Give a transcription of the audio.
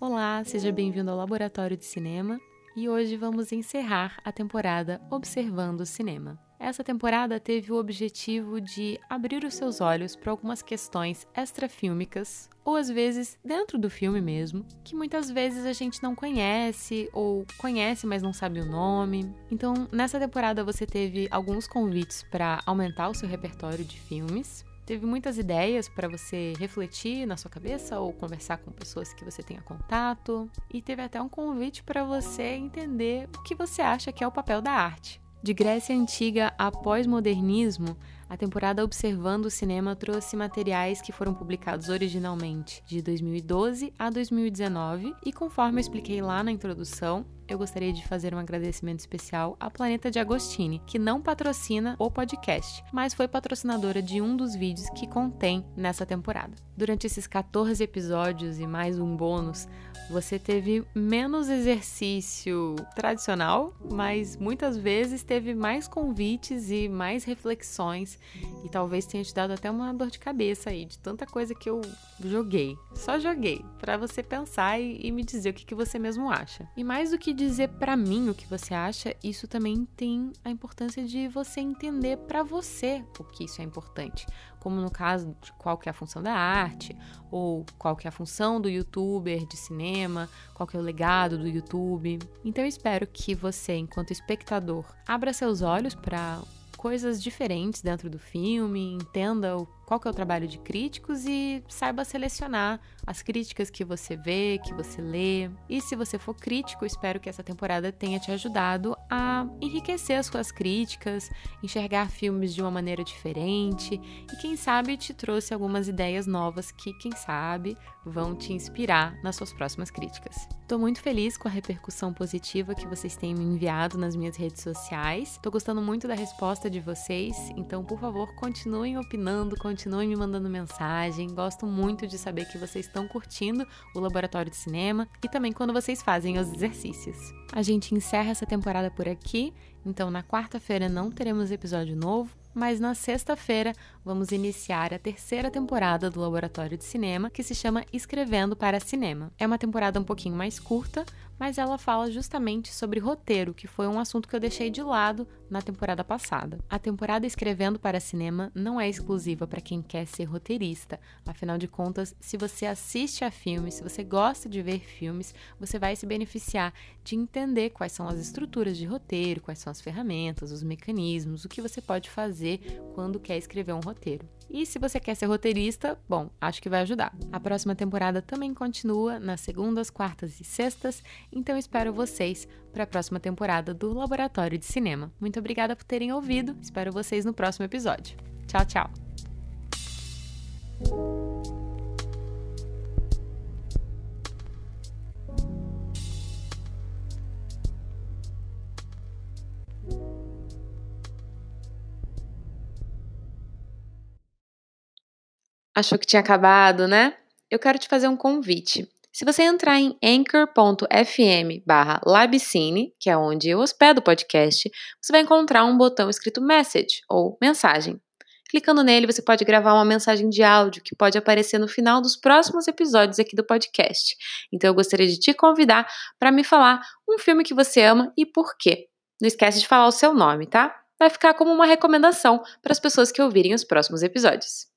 Olá, seja bem-vindo ao Laboratório de Cinema e hoje vamos encerrar a temporada Observando o Cinema. Essa temporada teve o objetivo de abrir os seus olhos para algumas questões extrafílmicas, ou às vezes dentro do filme mesmo, que muitas vezes a gente não conhece ou conhece, mas não sabe o nome. Então, nessa temporada você teve alguns convites para aumentar o seu repertório de filmes. Teve muitas ideias para você refletir na sua cabeça ou conversar com pessoas que você tenha contato, e teve até um convite para você entender o que você acha que é o papel da arte. De Grécia Antiga a pós-modernismo, a temporada Observando o Cinema trouxe materiais que foram publicados originalmente de 2012 a 2019 e, conforme eu expliquei lá na introdução, eu gostaria de fazer um agradecimento especial à Planeta de Agostini, que não patrocina o podcast, mas foi patrocinadora de um dos vídeos que contém nessa temporada. Durante esses 14 episódios e mais um bônus, você teve menos exercício tradicional, mas muitas vezes teve mais convites e mais reflexões, e talvez tenha te dado até uma dor de cabeça aí, de tanta coisa que eu joguei. Só joguei, para você pensar e, e, me dizer o que, que você mesmo acha. E mais do que dizer para mim o que você acha, isso também tem a importância de você entender para você o que isso é importante. Como no caso de qual que é a função da arte, ou qual que é a função do youtuber de cinema, qual que é o legado do YouTube. Então eu espero que você, enquanto espectador, abra seus olhos para coisas diferentes dentro do filme, entenda qual que é o trabalho de críticos e saiba selecionar as críticas que você vê, que você lê. E se você for crítico, espero que essa temporada tenha te ajudado a enriquecer as suas críticas, enxergar filmes de uma maneira diferente e quem sabe te trouxe algumas ideias novas que, quem sabe, vão te inspirar nas suas próximas críticas. Estou muito feliz com a repercussão positiva que vocês têm me enviado nas minhas redes sociais. Estou gostando muito da resposta de vocês, então, por favor, continuem opinando, continuem me mandando mensagem. Gosto muito de saber que vocês estão curtindo o laboratório de cinema e também quando vocês fazem os exercícios. A gente encerra essa temporada por aqui, então na quarta-feira não teremos episódio novo, mas na sexta-feira vamos iniciar a terceira temporada do Laboratório de Cinema, que se chama Escrevendo para Cinema. É uma temporada um pouquinho mais curta, mas ela fala justamente sobre roteiro, que foi um assunto que eu deixei de lado na temporada passada. A temporada Escrevendo para Cinema não é exclusiva para quem quer ser roteirista. Afinal de contas, se você assiste a filmes, se você gosta de ver filmes, você vai se beneficiar de entender quais são as estruturas de roteiro, quais são as ferramentas, os mecanismos, o que você pode fazer quando quer escrever um roteiro. E se você quer ser roteirista, bom, acho que vai ajudar. A próxima temporada também continua nas segundas, quartas e sextas, então espero vocês para a próxima temporada do Laboratório de Cinema. Muito obrigada por terem ouvido, espero vocês no próximo episódio. Tchau, tchau! Achou que tinha acabado, né? Eu quero te fazer um convite. Se você entrar em anchor.fm barra labcine, que é onde eu hospedo o podcast, você vai encontrar um botão escrito message ou mensagem. Clicando nele, você pode gravar uma mensagem de áudio que pode aparecer no final dos próximos episódios aqui do podcast. Então eu gostaria de te convidar para me falar um filme que você ama e por quê. Não esquece de falar o seu nome, tá? Vai ficar como uma recomendação para as pessoas que ouvirem os próximos episódios.